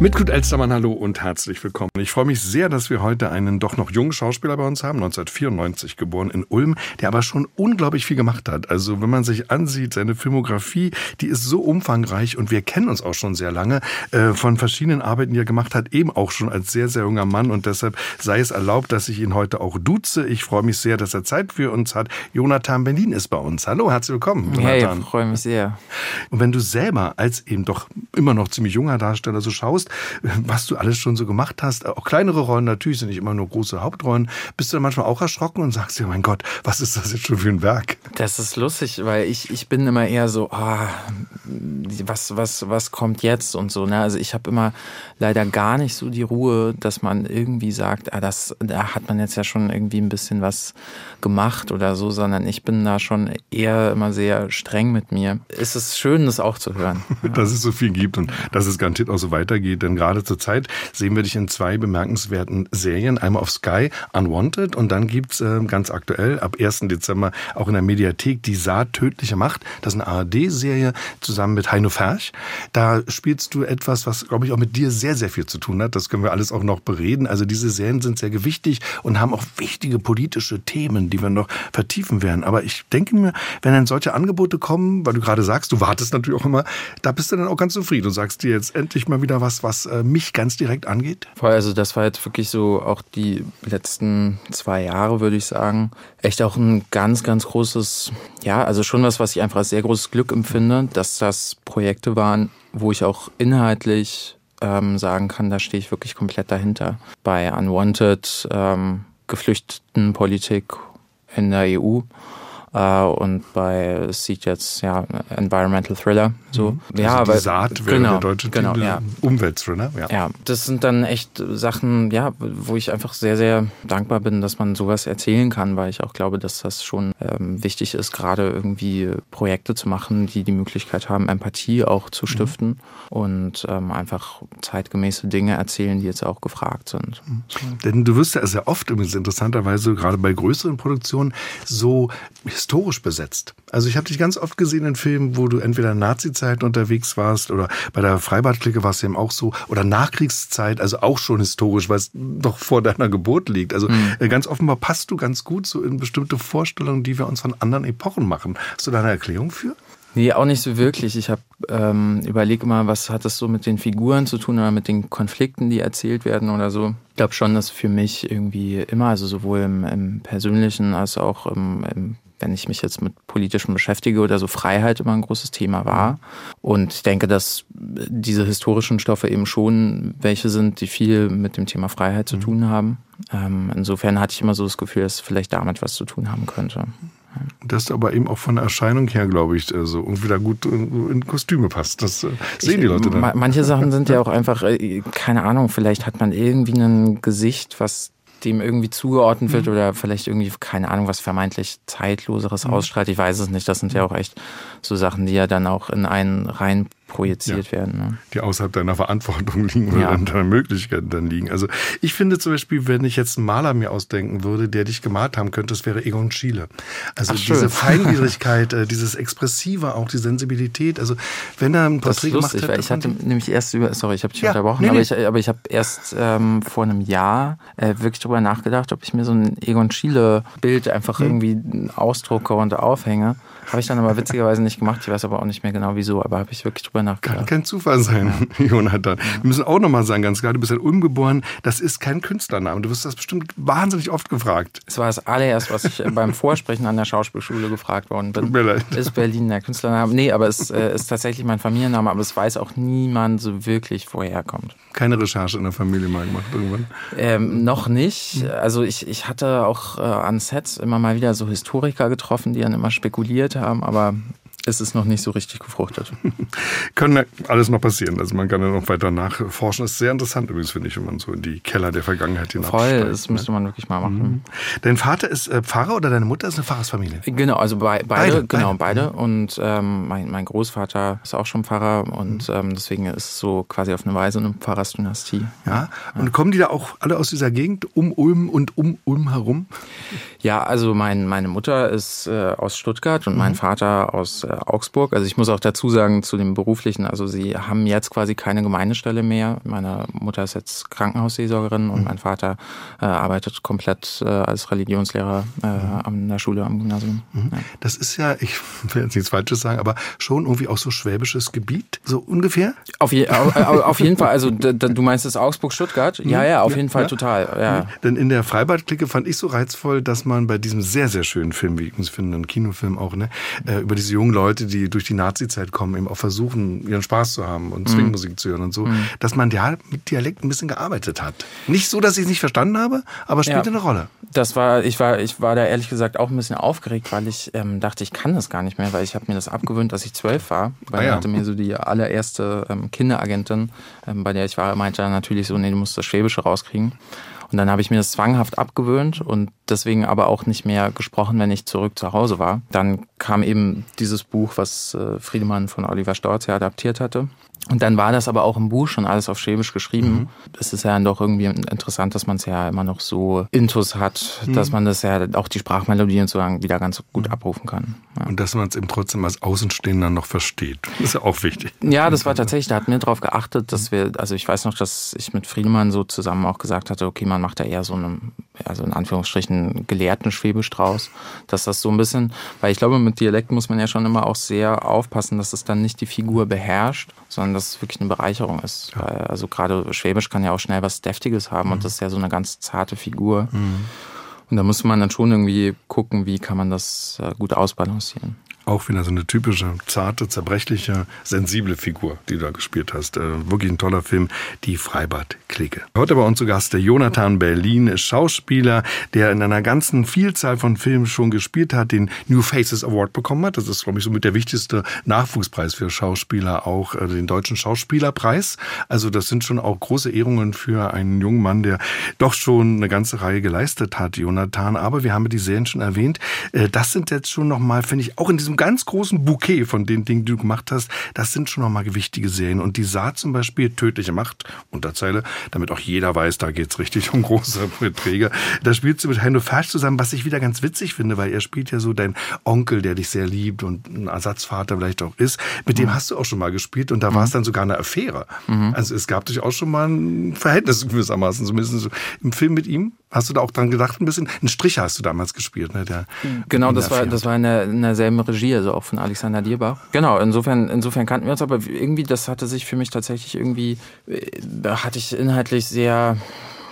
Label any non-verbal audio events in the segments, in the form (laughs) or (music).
Mit Knut Elstermann, hallo und herzlich willkommen. Ich freue mich sehr, dass wir heute einen doch noch jungen Schauspieler bei uns haben, 1994 geboren in Ulm, der aber schon unglaublich viel gemacht hat. Also wenn man sich ansieht, seine Filmografie, die ist so umfangreich und wir kennen uns auch schon sehr lange äh, von verschiedenen Arbeiten, die er gemacht hat, eben auch schon als sehr, sehr junger Mann und deshalb sei es erlaubt, dass ich ihn heute auch duze. Ich freue mich sehr, dass er Zeit für uns hat. Jonathan Berlin ist bei uns. Hallo, herzlich willkommen. Jonathan. Hey, freue mich sehr. Und wenn du selber als eben doch immer noch ziemlich junger Darsteller so schaust, was du alles schon so gemacht hast, auch kleinere Rollen natürlich, sind nicht immer nur große Hauptrollen, bist du dann manchmal auch erschrocken und sagst dir, mein Gott, was ist das jetzt schon für ein Werk? Das ist lustig, weil ich, ich bin immer eher so, ah, was, was, was kommt jetzt und so. Ne? Also ich habe immer leider gar nicht so die Ruhe, dass man irgendwie sagt, ah, das, da hat man jetzt ja schon irgendwie ein bisschen was gemacht oder so, sondern ich bin da schon eher immer sehr streng mit mir. Es ist schön, das auch zu hören. (laughs) dass es so viel gibt und dass es garantiert auch so weitergeht, denn gerade zur Zeit sehen wir dich in zwei bemerkenswerten Serien. Einmal auf Sky, Unwanted und dann gibt's äh, ganz aktuell ab 1. Dezember auch in der Mediathek Die Saat tödliche Macht. Das ist eine ARD-Serie zusammen mit Heino Ferch. Da spielst du etwas, was, glaube ich, auch mit dir sehr, sehr viel zu tun hat. Das können wir alles auch noch bereden. Also diese Serien sind sehr gewichtig und haben auch wichtige politische Themen, die wir noch vertiefen werden. Aber ich denke mir, wenn dann solche Angebote kommen, weil du gerade sagst, du wartest natürlich auch immer, da bist du dann auch ganz zufrieden und sagst dir jetzt endlich mal wieder was, was äh, mich ganz direkt angeht? Also das war jetzt wirklich so auch die letzten zwei Jahre, würde ich sagen, echt auch ein ganz, ganz großes, ja, also schon was, was ich einfach als sehr großes Glück empfinde, dass das Projekte waren, wo ich auch inhaltlich ähm, sagen kann, da stehe ich wirklich komplett dahinter. Bei Unwanted, ähm, Geflüchtetenpolitik in der EU äh, und bei sieht jetzt ja Environmental Thriller so mhm. ja also aber Saat wäre genau, der deutsche genau, Titel ja. Umweltthriller ja. ja das sind dann echt Sachen ja wo ich einfach sehr sehr dankbar bin dass man sowas erzählen kann weil ich auch glaube dass das schon ähm, wichtig ist gerade irgendwie Projekte zu machen die die Möglichkeit haben Empathie auch zu mhm. stiften mhm. und ähm, einfach zeitgemäße Dinge erzählen die jetzt auch gefragt sind mhm. denn du wirst ja sehr oft übrigens interessanterweise gerade bei größeren Produktionen so historisch besetzt. Also ich habe dich ganz oft gesehen in Filmen, wo du entweder in Nazi-Zeit unterwegs warst oder bei der Freibadklicke war es eben auch so oder Nachkriegszeit, also auch schon historisch, weil es doch vor deiner Geburt liegt. Also mhm. ganz offenbar passt du ganz gut so in bestimmte Vorstellungen, die wir uns von anderen Epochen machen. Hast du da eine Erklärung für? Nee, auch nicht so wirklich. Ich habe ähm, überlegt immer, was hat das so mit den Figuren zu tun oder mit den Konflikten, die erzählt werden oder so. Ich glaube schon, dass für mich irgendwie immer, also sowohl im, im Persönlichen als auch im, im wenn ich mich jetzt mit politischem beschäftige oder so, Freiheit immer ein großes Thema war. Und ich denke, dass diese historischen Stoffe eben schon welche sind, die viel mit dem Thema Freiheit zu mhm. tun haben. Ähm, insofern hatte ich immer so das Gefühl, dass es vielleicht damit was zu tun haben könnte. Das aber eben auch von der Erscheinung her, glaube ich, so also irgendwie da gut in Kostüme passt. Das äh, sehen ich, die Leute dann. Manche Sachen sind ja auch einfach, äh, keine Ahnung, vielleicht hat man irgendwie ein Gesicht, was dem irgendwie zugeordnet wird mhm. oder vielleicht irgendwie, keine Ahnung, was vermeintlich Zeitloseres mhm. ausstrahlt. Ich weiß es nicht. Das sind ja auch echt so Sachen, die ja dann auch in einen rein projiziert ja, werden. Ne? Die außerhalb deiner Verantwortung liegen oder ja. deiner Möglichkeiten dann liegen. Also ich finde zum Beispiel, wenn ich jetzt einen Maler mir ausdenken würde, der dich gemalt haben könnte, das wäre Egon Schiele. Also Ach, diese (laughs) Feingliedrigkeit, äh, dieses Expressive, auch die Sensibilität. Also wenn er ein Porträt gemacht lustig, Weil ich hatte nämlich erst über, sorry, ich habe dich ja, unterbrochen, nee, aber, Ich, aber ich habe erst ähm, vor einem Jahr äh, wirklich darüber nachgedacht, ob ich mir so ein Egon Schiele Bild einfach hm. irgendwie ausdrucke und aufhänge. Habe ich dann aber witzigerweise nicht gemacht. Ich weiß aber auch nicht mehr genau wieso, aber habe ich wirklich drüber nachgedacht. Kann kein Zufall sein, ja. (laughs) Jonathan. Ja. Wir müssen auch nochmal sagen, ganz klar, du bist in Ulm geboren. Das ist kein Künstlername. Du wirst das bestimmt wahnsinnig oft gefragt. Es war das allererst, was ich beim Vorsprechen an der Schauspielschule gefragt worden bin. Tut mir leid. Ist Berlin der Künstlername? Nee, aber es äh, ist tatsächlich mein Familienname, aber es weiß auch niemand so wirklich, woher er kommt. Keine Recherche in der Familie mal gemacht irgendwann? Ähm, noch nicht. Also ich, ich hatte auch äh, an Sets immer mal wieder so Historiker getroffen, die dann immer spekuliert haben, aber ist es noch nicht so richtig gefruchtet. (laughs) Können ja alles noch passieren. Also man kann ja noch weiter nachforschen. Das ist sehr interessant übrigens, finde ich, wenn man so in die Keller der Vergangenheit hinabsteigt. Voll, das ne? müsste man wirklich mal machen. Mhm. Dein Vater ist äh, Pfarrer oder deine Mutter ist eine Pfarrersfamilie? Genau, also be beide, beide, genau, beide. beide. Und ähm, mein, mein Großvater ist auch schon Pfarrer und mhm. ähm, deswegen ist es so quasi auf eine Weise eine Pfarrersdynastie. Ja, und ja. kommen die da auch alle aus dieser Gegend um Ulm und um Ulm herum? Ja, also mein, meine Mutter ist äh, aus Stuttgart und mhm. mein Vater aus äh, Augsburg. Also ich muss auch dazu sagen, zu dem beruflichen, also sie haben jetzt quasi keine Gemeindestelle mehr. Meine Mutter ist jetzt Krankenhausseelsorgerin und mhm. mein Vater äh, arbeitet komplett äh, als Religionslehrer äh, mhm. an der Schule am Gymnasium. Mhm. Ja. Das ist ja, ich will jetzt nichts Falsches sagen, aber schon irgendwie auch so schwäbisches Gebiet, so ungefähr? Auf, je, auf, auf jeden Fall, also du meinst das Augsburg-Stuttgart? Ja, mhm. ja, auf jeden Fall ja. total. Ja. Mhm. Denn in der Freibad-Clique fand ich so reizvoll, dass man bei diesem sehr, sehr schönen Film, wie ich finde, ein Kinofilm auch, ne, äh, über diese jungen Leute, die durch die Nazi-Zeit kommen, eben auch versuchen, ihren Spaß zu haben und Swingmusik mhm. zu hören und so, mhm. dass man ja mit Dialekt ein bisschen gearbeitet hat. Nicht so, dass ich es nicht verstanden habe, aber spielte ja. eine Rolle. Das war, ich war, ich war da ehrlich gesagt auch ein bisschen aufgeregt, weil ich ähm, dachte, ich kann das gar nicht mehr, weil ich habe mir das abgewöhnt, dass ich zwölf war, weil ah, ja. hatte mir so die allererste ähm, Kinderagentin, ähm, bei der ich war, meinte natürlich so, nee, du musst das Schwäbische rauskriegen. Und dann habe ich mir das zwanghaft abgewöhnt und deswegen aber auch nicht mehr gesprochen, wenn ich zurück zu Hause war. Dann kam eben dieses Buch, was äh, Friedemann von Oliver Storz ja adaptiert hatte. Und dann war das aber auch im Buch schon alles auf Schwäbisch geschrieben. Mhm. Es ist ja dann doch irgendwie interessant, dass man es ja immer noch so intus hat, mhm. dass man das ja auch die Sprachmelodie und so wieder ganz gut abrufen kann. Ja. Und dass man es eben trotzdem als Außenstehender noch versteht. Das ist ja auch wichtig. Ja, das war tatsächlich, da hat mir darauf geachtet, dass wir, also ich weiß noch, dass ich mit Friedemann so zusammen auch gesagt hatte, okay, man macht da eher so einen, also in Anführungsstrichen gelehrten Schwäbisch draus, dass das so ein bisschen, weil ich glaube, mit Dialekt muss man ja schon immer auch sehr aufpassen, dass es dann nicht die Figur beherrscht, sondern dass es wirklich eine Bereicherung ist. Ja. Weil, also gerade Schwäbisch kann ja auch schnell was Deftiges haben mhm. und das ist ja so eine ganz zarte Figur. Mhm. Und da muss man dann schon irgendwie gucken, wie kann man das äh, gut ausbalancieren. Auch wieder so eine typische, zarte, zerbrechliche, sensible Figur, die du da gespielt hast. Äh, wirklich ein toller Film, die Freibad-Clique. Heute bei uns zu Gast der Jonathan Berlin, Schauspieler, der in einer ganzen Vielzahl von Filmen schon gespielt hat, den New Faces Award bekommen hat. Das ist, glaube ich, somit der wichtigste Nachwuchspreis für Schauspieler, auch äh, den Deutschen Schauspielerpreis. Also das sind schon auch große Ehrungen für einen jungen Mann, der doch schon eine ganze Reihe geleistet hat, Jonathan. Aber wir haben die Serien schon erwähnt. Äh, das sind jetzt schon nochmal, finde ich, auch in diesem diesem ganz großen Bouquet von den Dingen, die du gemacht hast, das sind schon nochmal gewichtige Serien. Und die Saat zum Beispiel, Tödliche Macht, Unterzeile, damit auch jeder weiß, da geht's richtig (laughs) um große Beträge. Da spielst du mit Heino Fersch zusammen, was ich wieder ganz witzig finde, weil er spielt ja so dein Onkel, der dich sehr liebt und ein Ersatzvater vielleicht auch ist. Mit dem mhm. hast du auch schon mal gespielt und da mhm. war es dann sogar eine Affäre. Mhm. Also es gab durchaus schon mal ein Verhältnis gewissermaßen, zumindest so im Film mit ihm. Hast du da auch dran gedacht, ein bisschen? Ein Strich hast du damals gespielt, ne? Der, genau, das war, das war in, der, in derselben Regie, also auch von Alexander Dierbach. Genau, insofern, insofern kannten wir uns, aber irgendwie, das hatte sich für mich tatsächlich irgendwie, da hatte ich inhaltlich sehr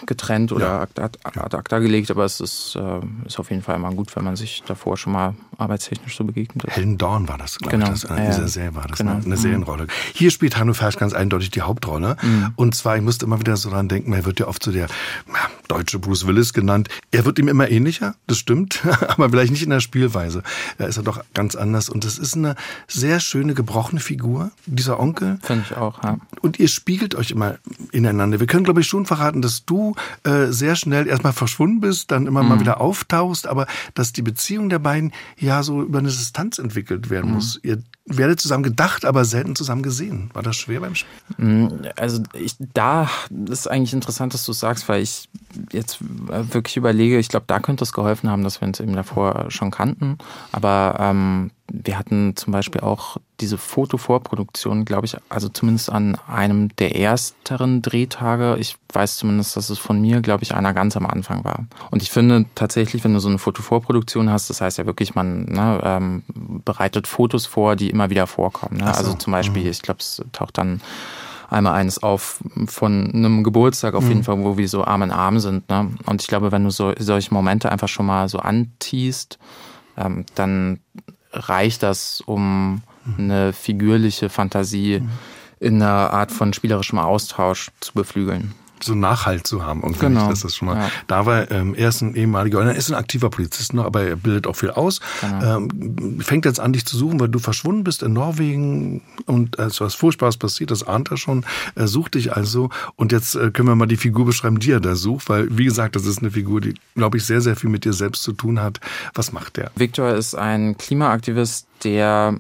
getrennt oder ja. ad, ad, acta gelegt, aber es ist, äh, ist auf jeden Fall immer gut, wenn man sich davor schon mal arbeitstechnisch so begegnet ist. Helen Dorn war das, glaube genau. ich. Das, äh, dieser Serie war das, genau. ne? eine Serienrolle. Hier spielt Hanno Fersch ganz eindeutig die Hauptrolle. Mhm. Und zwar, ich musste immer wieder so dran denken, er wird ja oft so der ja, deutsche Bruce Willis genannt. Er wird ihm immer ähnlicher, das stimmt, (laughs) aber vielleicht nicht in der Spielweise. Er ist ja doch ganz anders. Und das ist eine sehr schöne, gebrochene Figur, dieser Onkel. Finde ich auch, ja. Und ihr spiegelt euch immer ineinander. Wir können, glaube ich, schon verraten, dass du äh, sehr schnell erstmal verschwunden bist, dann immer mhm. mal wieder auftauchst, aber dass die Beziehung der beiden ja so über eine Distanz entwickelt werden mhm. muss. Ihr werdet zusammen gedacht, aber selten zusammen gesehen. War das schwer beim Spiel? Mhm, also ich, da ist eigentlich interessant, dass du sagst, weil ich jetzt wirklich überlege, ich glaube, da könnte es geholfen haben, dass wir uns eben davor schon kannten. Aber ähm, wir hatten zum Beispiel auch diese Fotovorproduktion, glaube ich, also zumindest an einem der ersteren Drehtage. Ich weiß zumindest, dass es von mir, glaube ich, einer ganz am Anfang war. Und ich finde tatsächlich, wenn du so eine Fotovorproduktion hast, das heißt ja wirklich, man ne, ähm, bereitet Fotos vor, die immer wieder vorkommen. Ne? So. Also zum Beispiel, mhm. ich glaube, es taucht dann einmal eines auf von einem Geburtstag auf mhm. jeden Fall, wo wir so Arm in Arm sind. Ne? Und ich glaube, wenn du so solche Momente einfach schon mal so antiest, ähm, dann reicht das, um mhm. eine figürliche Fantasie mhm. in einer Art von spielerischem Austausch zu beflügeln. So Nachhalt zu haben. Und genau. das ist schon mal. Ja. Da war ähm, er ist ein ehemaliger, er ist ein aktiver Polizist noch, aber er bildet auch viel aus. Genau. Ähm, fängt jetzt an, dich zu suchen, weil du verschwunden bist in Norwegen und es also was Furchtbares passiert, das ahnt er schon. Er sucht dich also und jetzt äh, können wir mal die Figur beschreiben, die er da sucht, weil wie gesagt, das ist eine Figur, die, glaube ich, sehr, sehr viel mit dir selbst zu tun hat. Was macht der? Victor ist ein Klimaaktivist, der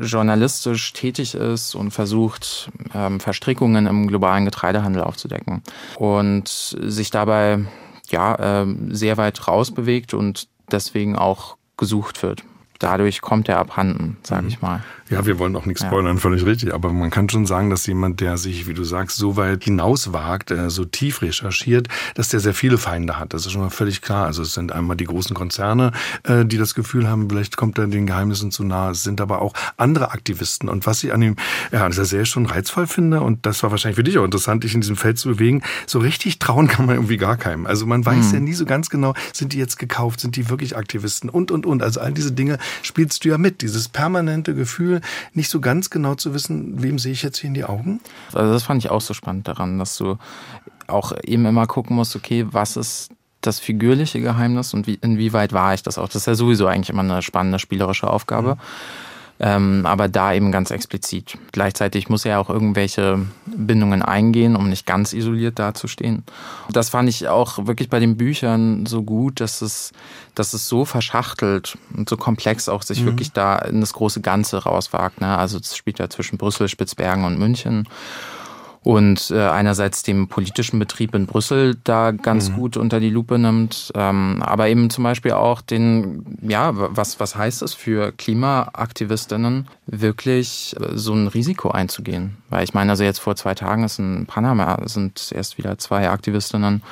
journalistisch tätig ist und versucht, ähm, Verstrickungen im globalen Getreidehandel aufzudecken und sich dabei ja äh, sehr weit rausbewegt und deswegen auch gesucht wird. Dadurch kommt er abhanden, sage mhm. ich mal. Ja, wir wollen auch nichts spoilern, ja. völlig richtig. Aber man kann schon sagen, dass jemand, der sich, wie du sagst, so weit hinauswagt, äh, so tief recherchiert, dass der sehr viele Feinde hat. Das ist schon mal völlig klar. Also es sind einmal die großen Konzerne, äh, die das Gefühl haben, vielleicht kommt er den Geheimnissen zu nahe. Es sind aber auch andere Aktivisten. Und was ich an ihm, ja, dieser Serie schon reizvoll finde, und das war wahrscheinlich für dich auch interessant, dich in diesem Feld zu bewegen, so richtig trauen kann man irgendwie gar keinem. Also man weiß mhm. ja nie so ganz genau, sind die jetzt gekauft, sind die wirklich Aktivisten und, und, und. Also all diese Dinge spielst du ja mit. Dieses permanente Gefühl, nicht so ganz genau zu wissen, wem sehe ich jetzt hier in die Augen? Also das fand ich auch so spannend daran, dass du auch eben immer gucken musst, okay, was ist das figürliche Geheimnis und wie, inwieweit war ich das auch? Das ist ja sowieso eigentlich immer eine spannende spielerische Aufgabe. Mhm ähm, aber da eben ganz explizit. Gleichzeitig muss er ja auch irgendwelche Bindungen eingehen, um nicht ganz isoliert dazustehen. Das fand ich auch wirklich bei den Büchern so gut, dass es, dass es so verschachtelt und so komplex auch sich mhm. wirklich da in das große Ganze rauswagt. Ne? Also es spielt ja zwischen Brüssel, Spitzbergen und München und äh, einerseits dem politischen Betrieb in Brüssel da ganz mhm. gut unter die Lupe nimmt, ähm, aber eben zum Beispiel auch den, ja, was, was heißt es für Klimaaktivistinnen, wirklich äh, so ein Risiko einzugehen? Weil ich meine, also jetzt vor zwei Tagen ist in Panama sind erst wieder zwei Aktivistinnen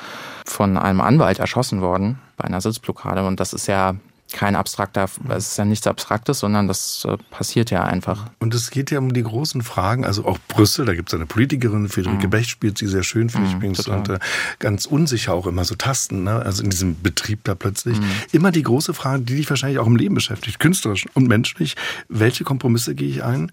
von einem Anwalt erschossen worden bei einer Sitzblockade und das ist ja kein abstrakter, es ist ja nichts Abstraktes, sondern das äh, passiert ja einfach. Und es geht ja um die großen Fragen, also auch Brüssel, da gibt es eine Politikerin, Friederike mhm. Becht spielt sie sehr schön, finde ich mhm, übrigens, und äh, ganz unsicher auch immer so Tasten, ne? also in diesem Betrieb da plötzlich. Mhm. Immer die große Frage, die dich wahrscheinlich auch im Leben beschäftigt, künstlerisch und menschlich, welche Kompromisse gehe ich ein?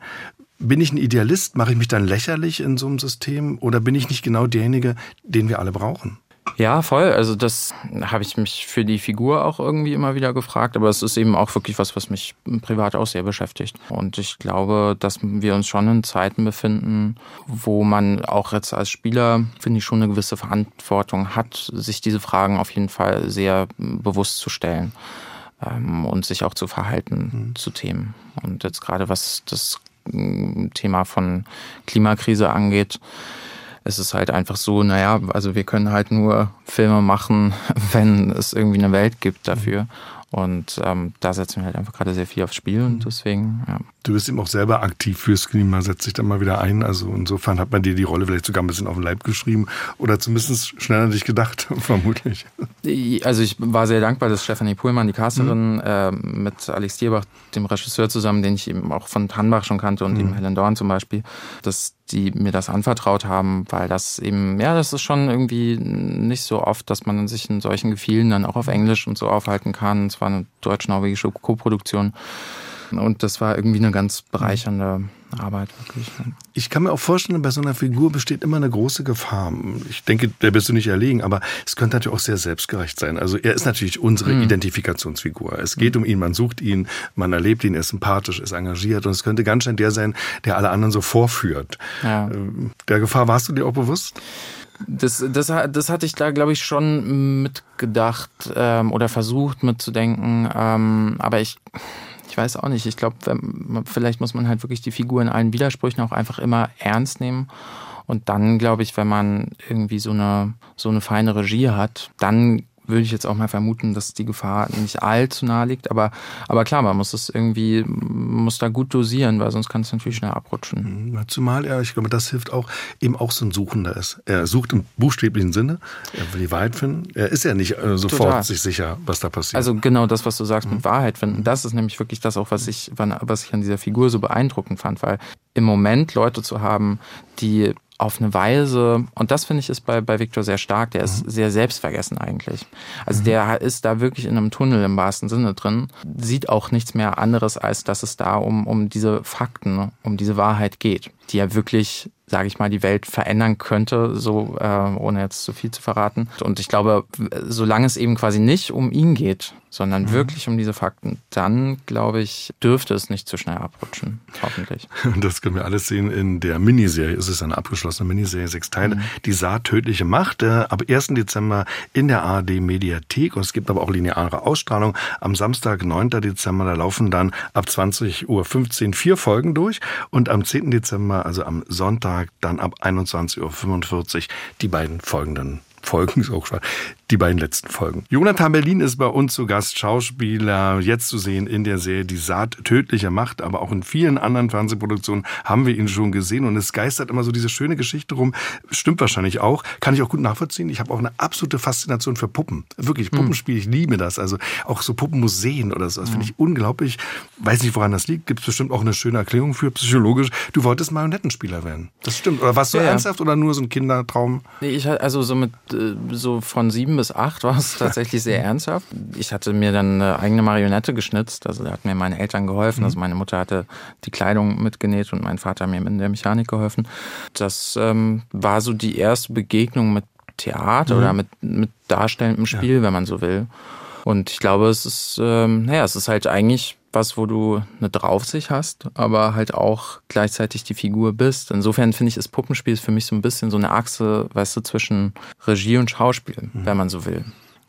Bin ich ein Idealist? Mache ich mich dann lächerlich in so einem System? Oder bin ich nicht genau derjenige, den wir alle brauchen? Ja, voll. Also das habe ich mich für die Figur auch irgendwie immer wieder gefragt, aber es ist eben auch wirklich was, was mich privat auch sehr beschäftigt. Und ich glaube, dass wir uns schon in Zeiten befinden, wo man auch jetzt als Spieler, finde ich, schon eine gewisse Verantwortung hat, sich diese Fragen auf jeden Fall sehr bewusst zu stellen ähm, und sich auch zu verhalten mhm. zu Themen. Und jetzt gerade was das mm, Thema von Klimakrise angeht, es ist halt einfach so, naja, also wir können halt nur Filme machen, (laughs) wenn es irgendwie eine Welt gibt dafür. Und ähm, da setzen wir halt einfach gerade sehr viel aufs Spiel und deswegen, ja. Du bist eben auch selber aktiv fürs Klima, setzt dich da mal wieder ein. Also insofern hat man dir die Rolle vielleicht sogar ein bisschen auf den Leib geschrieben oder zumindest schneller dich gedacht, (laughs) vermutlich. Also ich war sehr dankbar, dass Stephanie Puhlmann, die Casterin, mhm. äh, mit Alex Dierbach, dem Regisseur zusammen, den ich eben auch von Tannbach schon kannte und mhm. eben Helen Dorn zum Beispiel, dass die mir das anvertraut haben, weil das eben, ja, das ist schon irgendwie nicht so oft, dass man sich in solchen Gefielen dann auch auf Englisch und so aufhalten kann. Es war eine deutsch-norwegische Co-Produktion. Und das war irgendwie eine ganz bereichernde Arbeit, wirklich. Ich kann mir auch vorstellen, bei so einer Figur besteht immer eine große Gefahr. Ich denke, der bist du nicht erlegen, aber es könnte natürlich auch sehr selbstgerecht sein. Also er ist natürlich unsere mhm. Identifikationsfigur. Es geht um ihn, man sucht ihn, man erlebt ihn, er ist sympathisch, ist engagiert und es könnte ganz schnell der sein, der alle anderen so vorführt. Ja. Ähm, der Gefahr warst du dir auch bewusst? Das, das, das hatte ich da, glaube ich, schon mitgedacht ähm, oder versucht mitzudenken. Ähm, aber ich ich weiß auch nicht. Ich glaube, vielleicht muss man halt wirklich die Figur in allen Widersprüchen auch einfach immer ernst nehmen. Und dann, glaube ich, wenn man irgendwie so eine, so eine feine Regie hat, dann würde ich jetzt auch mal vermuten, dass die Gefahr nicht allzu nahe liegt. Aber, aber klar, man muss es irgendwie, muss da gut dosieren, weil sonst kann es natürlich schnell abrutschen. Mhm. Zumal er, ich glaube, das hilft auch, eben auch so ein Suchender ist. Er sucht im buchstäblichen Sinne, er will die Wahrheit finden. Er ist ja nicht äh, sofort Total. sich sicher, was da passiert. Also genau das, was du sagst mhm. mit Wahrheit finden, das ist nämlich wirklich das auch, was ich, was ich an dieser Figur so beeindruckend fand, weil im Moment Leute zu haben, die auf eine Weise, und das finde ich ist bei, bei Victor sehr stark, der ist mhm. sehr selbstvergessen eigentlich. Also mhm. der ist da wirklich in einem Tunnel im wahrsten Sinne drin, sieht auch nichts mehr anderes, als dass es da um, um diese Fakten, um diese Wahrheit geht. Die ja wirklich sage ich mal, die Welt verändern könnte, so äh, ohne jetzt zu viel zu verraten. Und ich glaube, solange es eben quasi nicht um ihn geht, sondern mhm. wirklich um diese Fakten, dann glaube ich, dürfte es nicht zu schnell abrutschen. Hoffentlich. (laughs) Das können wir alles sehen in der Miniserie. Es ist eine abgeschlossene Miniserie, sechs Teile. Mhm. Die Saat tödliche Macht. Äh, ab 1. Dezember in der ARD Mediathek. Und es gibt aber auch lineare Ausstrahlung. Am Samstag, 9. Dezember, da laufen dann ab 20.15 Uhr vier Folgen durch. Und am 10. Dezember, also am Sonntag, dann ab 21.45 Uhr die beiden folgenden Folgen, ist auch schon, die beiden letzten Folgen. Jonathan Berlin ist bei uns zu Gast, Schauspieler, jetzt zu sehen in der Serie Die Saat tödlicher Macht, aber auch in vielen anderen Fernsehproduktionen haben wir ihn schon gesehen und es geistert immer so diese schöne Geschichte rum. Stimmt wahrscheinlich auch, kann ich auch gut nachvollziehen. Ich habe auch eine absolute Faszination für Puppen. Wirklich, Puppenspiel, ich liebe das. Also auch so Puppenmuseen oder so, das finde ich unglaublich. Weiß nicht, woran das liegt. Gibt es bestimmt auch eine schöne Erklärung für, psychologisch. Du wolltest Marionettenspieler werden. Das stimmt. Oder warst du ja, ernsthaft oder nur so ein Kindertraum? Nee, ich also so mit so von sieben bis acht war es (laughs) tatsächlich sehr ernsthaft. Ich hatte mir dann eine eigene Marionette geschnitzt. Also da hat mir meine Eltern geholfen. Also mhm. meine Mutter hatte die Kleidung mitgenäht und mein Vater mir in der Mechanik geholfen. Das ähm, war so die erste Begegnung mit Theater mhm. oder mit, mit darstellendem Spiel, ja. wenn man so will. Und ich glaube, es ist, ähm, naja, es ist halt eigentlich was, wo du eine Draufsicht hast, aber halt auch gleichzeitig die Figur bist. Insofern finde ich, ist Puppenspiel für mich so ein bisschen so eine Achse, weißt du, zwischen Regie und Schauspiel, mhm. wenn man so will.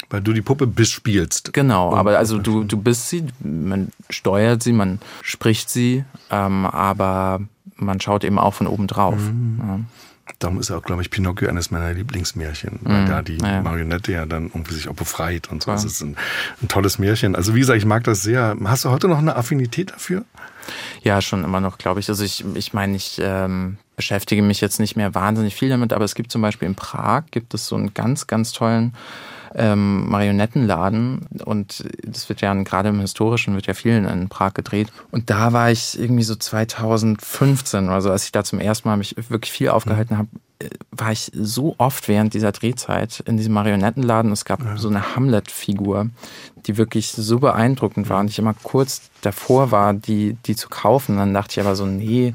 Weil du die Puppe bespielst. Genau, aber also du, du bist sie, man steuert sie, man spricht sie, ähm, aber man schaut eben auch von oben drauf. Mhm. Ja. Darum ist auch, glaube ich, Pinocchio eines meiner Lieblingsmärchen, weil mhm. da die ja. Marionette ja dann irgendwie sich auch befreit und so. Ja. Das ist ein, ein, tolles Märchen. Also wie gesagt, ich mag das sehr. Hast du heute noch eine Affinität dafür? Ja, schon immer noch, glaube ich. Also ich, ich meine, ich ähm, beschäftige mich jetzt nicht mehr wahnsinnig viel damit, aber es gibt zum Beispiel in Prag gibt es so einen ganz, ganz tollen ähm, Marionettenladen und das wird ja gerade im Historischen, wird ja viel in Prag gedreht. Und da war ich irgendwie so 2015 oder so, als ich da zum ersten Mal mich wirklich viel aufgehalten habe, äh, war ich so oft während dieser Drehzeit in diesem Marionettenladen. Es gab ja. so eine Hamlet-Figur, die wirklich so beeindruckend war und ich immer kurz davor war, die, die zu kaufen. Dann dachte ich aber so, nee,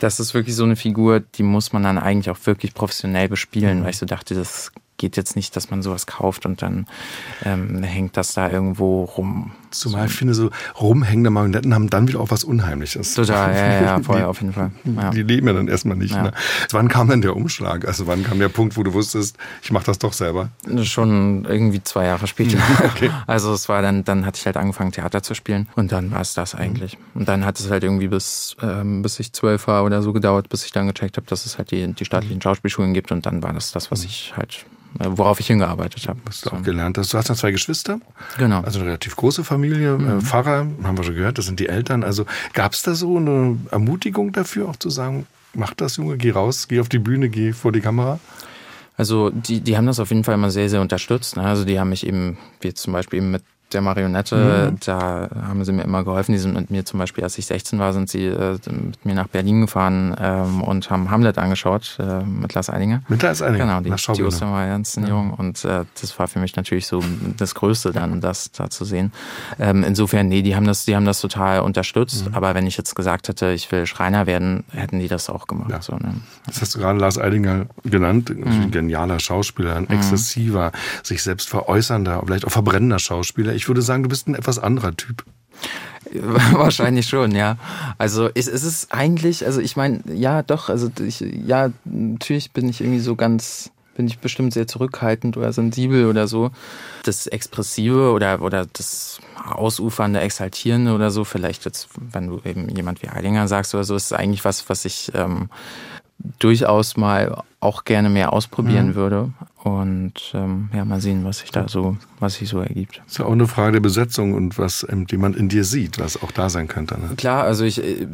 das ist wirklich so eine Figur, die muss man dann eigentlich auch wirklich professionell bespielen, weil ich so dachte, das geht jetzt nicht, dass man sowas kauft und dann ähm, hängt das da irgendwo rum. Zumal ich finde, so rumhängende Marionetten haben dann wieder auch was Unheimliches. Total, ja, ja, die, auf jeden Fall. Ja. Die leben ja dann erstmal nicht. Ja. Ne? Wann kam denn der Umschlag? Also wann kam der Punkt, wo du wusstest, ich mache das doch selber? Schon irgendwie zwei Jahre später. (laughs) okay. Also es war dann, dann hatte ich halt angefangen, Theater zu spielen und dann war es das eigentlich. Mhm. Und dann hat es halt irgendwie bis, ähm, bis ich zwölf war oder so gedauert, bis ich dann gecheckt habe, dass es halt die, die staatlichen Schauspielschulen gibt und dann war das das, was mhm. ich halt äh, worauf ich hingearbeitet habe. Was du auch gelernt hast. Du hast noch zwei Geschwister. Genau. Also eine relativ große Familie. Äh, mhm. Pfarrer, haben wir schon gehört, das sind die Eltern. Also gab es da so eine Ermutigung dafür, auch zu sagen, mach das, Junge, geh raus, geh auf die Bühne, geh vor die Kamera? Also die, die haben das auf jeden Fall immer sehr, sehr unterstützt. Ne? Also die haben mich eben, wie zum Beispiel eben mit der Marionette, mhm. da haben sie mir immer geholfen. Die sind mit mir zum Beispiel, als ich 16 war, sind sie äh, mit mir nach Berlin gefahren ähm, und haben Hamlet angeschaut äh, mit Lars Eidinger. Mit Lars Eidinger? Genau, die, die Ostermeier-Inszenierung. Ja. Und äh, das war für mich natürlich so das Größte dann, das da zu sehen. Ähm, insofern, nee, die haben das, die haben das total unterstützt. Mhm. Aber wenn ich jetzt gesagt hätte, ich will Schreiner werden, hätten die das auch gemacht. Ja. So, ne? Das hast du gerade Lars Eidinger genannt. Mhm. Ein genialer Schauspieler, ein mhm. exzessiver, sich selbst veräußernder, vielleicht auch verbrennender Schauspieler. Ich ich würde sagen, du bist ein etwas anderer Typ. (laughs) Wahrscheinlich schon, ja. Also es, es ist eigentlich, also ich meine, ja doch, also ich, ja, natürlich bin ich irgendwie so ganz, bin ich bestimmt sehr zurückhaltend oder sensibel oder so. Das Expressive oder, oder das Ausufernde, Exaltierende oder so, vielleicht jetzt, wenn du eben jemand wie Heilinger sagst oder so, ist eigentlich was, was ich ähm, durchaus mal auch gerne mehr ausprobieren mhm. würde. Und ähm, ja, mal sehen, was sich da so, was sich so ergibt. Ist ja auch eine Frage der Besetzung und was ähm, jemand in dir sieht, was auch da sein könnte. Ne? Klar, also ich, äh,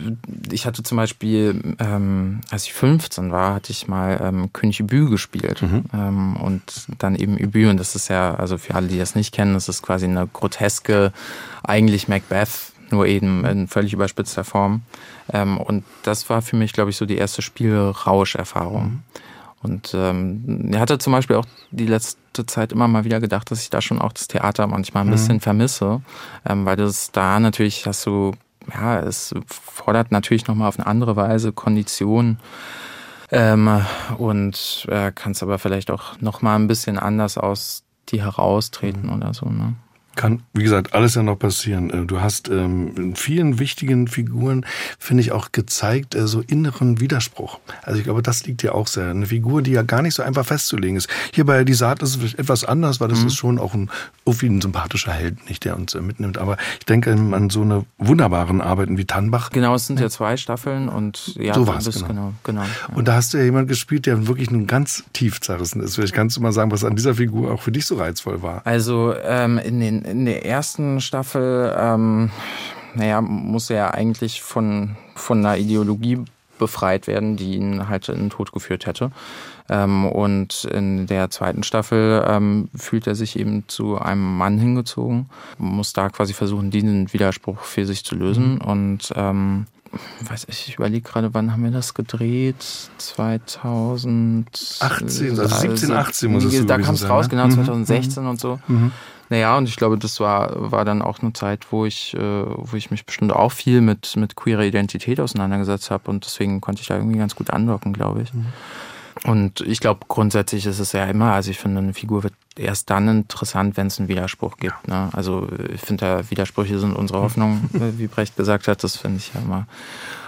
ich hatte zum Beispiel, ähm, als ich 15 war, hatte ich mal ähm, König Übü gespielt. Mhm. Ähm, und dann eben Übü, und das ist ja, also für alle, die das nicht kennen, das ist quasi eine groteske, eigentlich Macbeth nur eben in völlig überspitzter Form. Ähm, und das war für mich, glaube ich, so die erste Spielrausch-Erfahrung. Mhm. Und ähm, er hatte zum Beispiel auch die letzte Zeit immer mal wieder gedacht, dass ich da schon auch das Theater manchmal ein mhm. bisschen vermisse, ähm, weil das da natürlich hast du ja, es fordert natürlich nochmal auf eine andere Weise Konditionen. Ähm, und äh, kannst aber vielleicht auch nochmal ein bisschen anders aus die heraustreten mhm. oder so. Ne? Kann, wie gesagt, alles ja noch passieren. Äh, du hast ähm, in vielen wichtigen Figuren, finde ich, auch gezeigt, äh, so inneren Widerspruch. Also ich glaube, das liegt ja auch sehr. Eine Figur, die ja gar nicht so einfach festzulegen ist. Hier bei Die Saat ist es etwas anders, weil das mhm. ist schon auch ein, irgendwie ein sympathischer Held, nicht, der uns äh, mitnimmt. Aber ich denke an so eine wunderbaren Arbeiten wie Tannbach. Genau, es sind ja zwei Staffeln und ja, so war es, genau. genau, genau ja. Und da hast du ja jemand gespielt, der wirklich nun ganz tief zerrissen ist. Vielleicht kannst du mal sagen, was an dieser Figur auch für dich so reizvoll war. Also ähm, in den in der ersten Staffel, ähm, naja, muss er eigentlich von, von einer Ideologie befreit werden, die ihn halt in den Tod geführt hätte. Ähm, und in der zweiten Staffel ähm, fühlt er sich eben zu einem Mann hingezogen, muss da quasi versuchen, diesen Widerspruch für sich zu lösen. Mhm. Und ähm, weiß ich, ich überlege gerade, wann haben wir das gedreht? 2018, also 17, 18 muss es Da kam es raus, ne? genau, 2016 mhm. und so. Mhm. Naja, und ich glaube, das war, war dann auch eine Zeit, wo ich, äh, wo ich mich bestimmt auch viel mit, mit queerer Identität auseinandergesetzt habe und deswegen konnte ich da irgendwie ganz gut andocken, glaube ich. Mhm. Und ich glaube, grundsätzlich ist es ja immer, also ich finde, eine Figur wird erst dann interessant, wenn es einen Widerspruch gibt. Ne? Also ich finde, da Widersprüche sind unsere Hoffnung, (laughs) wie Brecht gesagt hat. Das finde ich ja immer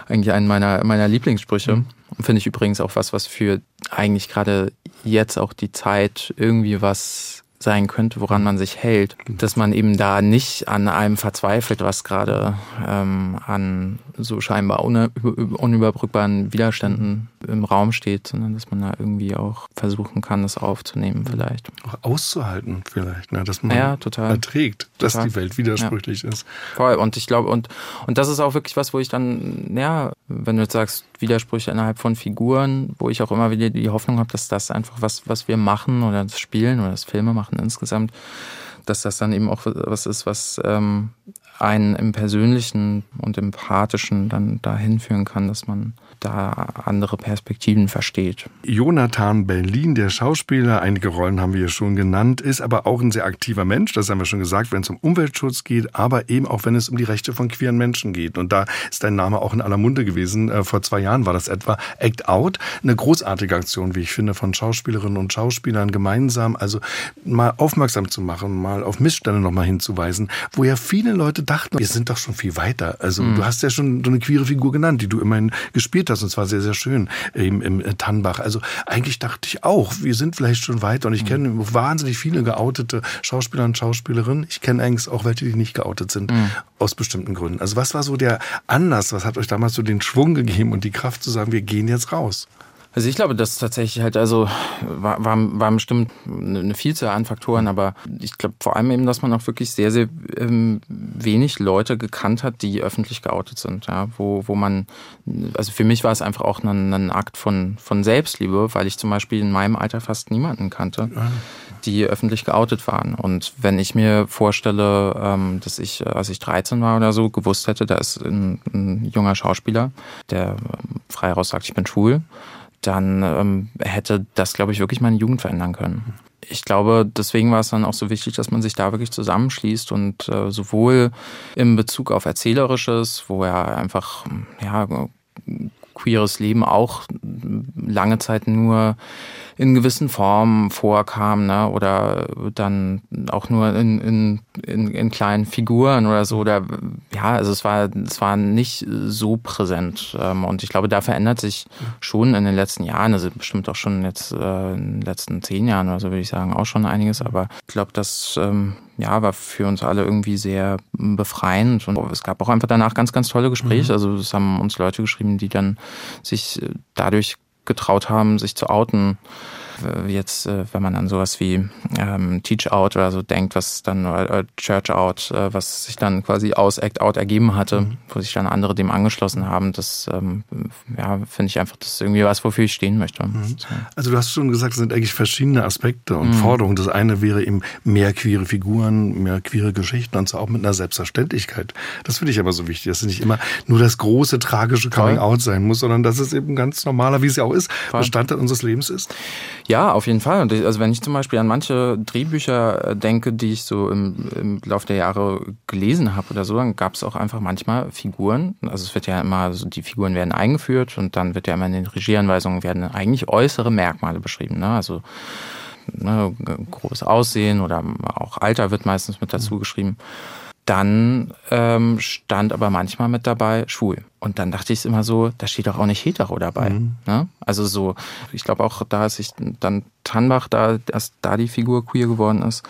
eigentlich einen meiner, meiner Lieblingssprüche. Mhm. Und finde ich übrigens auch was, was für eigentlich gerade jetzt auch die Zeit irgendwie was sein könnte, woran man sich hält, dass man eben da nicht an einem verzweifelt, was gerade ähm, an so scheinbar unüberbrückbaren Widerständen im Raum steht, sondern dass man da irgendwie auch versuchen kann, das aufzunehmen vielleicht. Auch auszuhalten vielleicht, ne? dass man ja, total. erträgt, dass total. die Welt widersprüchlich ja. ist. Voll. Und ich glaube, und, und das ist auch wirklich was, wo ich dann, ja, wenn du jetzt sagst, Widersprüche innerhalb von Figuren, wo ich auch immer wieder die Hoffnung habe, dass das einfach was, was wir machen oder das Spielen oder das Filme machen insgesamt, dass das dann eben auch was ist, was ähm, einen im Persönlichen und Empathischen dann dahin führen kann, dass man da andere Perspektiven versteht. Jonathan Berlin, der Schauspieler, einige Rollen haben wir hier schon genannt, ist aber auch ein sehr aktiver Mensch, das haben wir schon gesagt, wenn es um Umweltschutz geht, aber eben auch wenn es um die Rechte von queeren Menschen geht. Und da ist dein Name auch in aller Munde gewesen. Äh, vor zwei Jahren war das etwa Act Out, eine großartige Aktion, wie ich finde, von Schauspielerinnen und Schauspielern gemeinsam, also mal aufmerksam zu machen, mal auf Missstände nochmal hinzuweisen, wo ja viele Leute dachten, wir sind doch schon viel weiter. Also mhm. du hast ja schon so eine queere Figur genannt, die du immerhin gespielt hast und zwar sehr, sehr schön im, im Tannbach. Also eigentlich dachte ich auch, wir sind vielleicht schon weiter und ich mhm. kenne wahnsinnig viele geoutete Schauspieler und Schauspielerinnen. Ich kenne eigentlich auch welche, die nicht geoutet sind, mhm. aus bestimmten Gründen. Also was war so der Anlass? Was hat euch damals so den Schwung gegeben und die Kraft zu sagen, wir gehen jetzt raus? Also ich glaube, das ist tatsächlich halt, also war, war, war bestimmt eine Vielzahl an Faktoren, aber ich glaube vor allem eben, dass man auch wirklich sehr, sehr ähm, wenig Leute gekannt hat, die öffentlich geoutet sind. Ja, wo, wo man, also für mich war es einfach auch ein, ein Akt von, von Selbstliebe, weil ich zum Beispiel in meinem Alter fast niemanden kannte. die öffentlich geoutet waren. Und wenn ich mir vorstelle, ähm, dass ich, als ich 13 war oder so, gewusst hätte, da ist ein, ein junger Schauspieler, der ähm, frei raus sagt, ich bin schwul, dann ähm, hätte das, glaube ich, wirklich meine Jugend verändern können. Ich glaube, deswegen war es dann auch so wichtig, dass man sich da wirklich zusammenschließt und äh, sowohl im Bezug auf Erzählerisches, wo er einfach ja queeres Leben auch lange Zeit nur in gewissen Formen vorkam, ne? oder dann auch nur in, in, in, in kleinen Figuren oder so. Oder ja, also es war, es war nicht so präsent. Ähm, und ich glaube, da verändert sich schon in den letzten Jahren, also bestimmt auch schon jetzt äh, in den letzten zehn Jahren oder so, würde ich sagen, auch schon einiges. Aber ich glaube, das ähm, ja, war für uns alle irgendwie sehr befreiend. Und es gab auch einfach danach ganz, ganz tolle Gespräche. Mhm. Also es haben uns Leute geschrieben, die dann sich dadurch getraut haben, sich zu outen. Äh, jetzt, äh, wenn man an sowas wie ähm, Teach Out oder so denkt, was dann äh, Church Out, äh, was sich dann quasi aus Act Out ergeben hatte, mhm. wo sich dann andere dem angeschlossen haben, das ähm, ja, finde ich einfach, das ist irgendwie was, wofür ich stehen möchte. Mhm. Also du hast schon gesagt, es sind eigentlich verschiedene Aspekte und mhm. Forderungen. Das eine wäre eben mehr queere Figuren, mehr queere Geschichten und zwar auch mit einer Selbstverständlichkeit. Das finde ich aber so wichtig, dass es nicht immer nur das große, tragische Coming Out sein muss, sondern dass es eben ganz normaler, wie es ja auch ist. Bestandteil unseres Lebens ist. Ja, auf jeden Fall. Also wenn ich zum Beispiel an manche Drehbücher äh, denke, die ich so im, im Laufe der Jahre gelesen habe oder so, dann gab es auch einfach manchmal Figuren. Also es wird ja immer, also die Figuren werden eingeführt und dann wird ja immer in den Regieanweisungen werden eigentlich äußere Merkmale beschrieben. Ne? Also ne, grobes Aussehen oder auch Alter wird meistens mit dazu geschrieben. Dann ähm, stand aber manchmal mit dabei schwul. Und dann dachte ich immer so, da steht doch auch nicht hetero dabei. Mhm. Ne? Also so, ich glaube auch, da ist sich dann Tannbach, da, dass da die Figur queer geworden ist,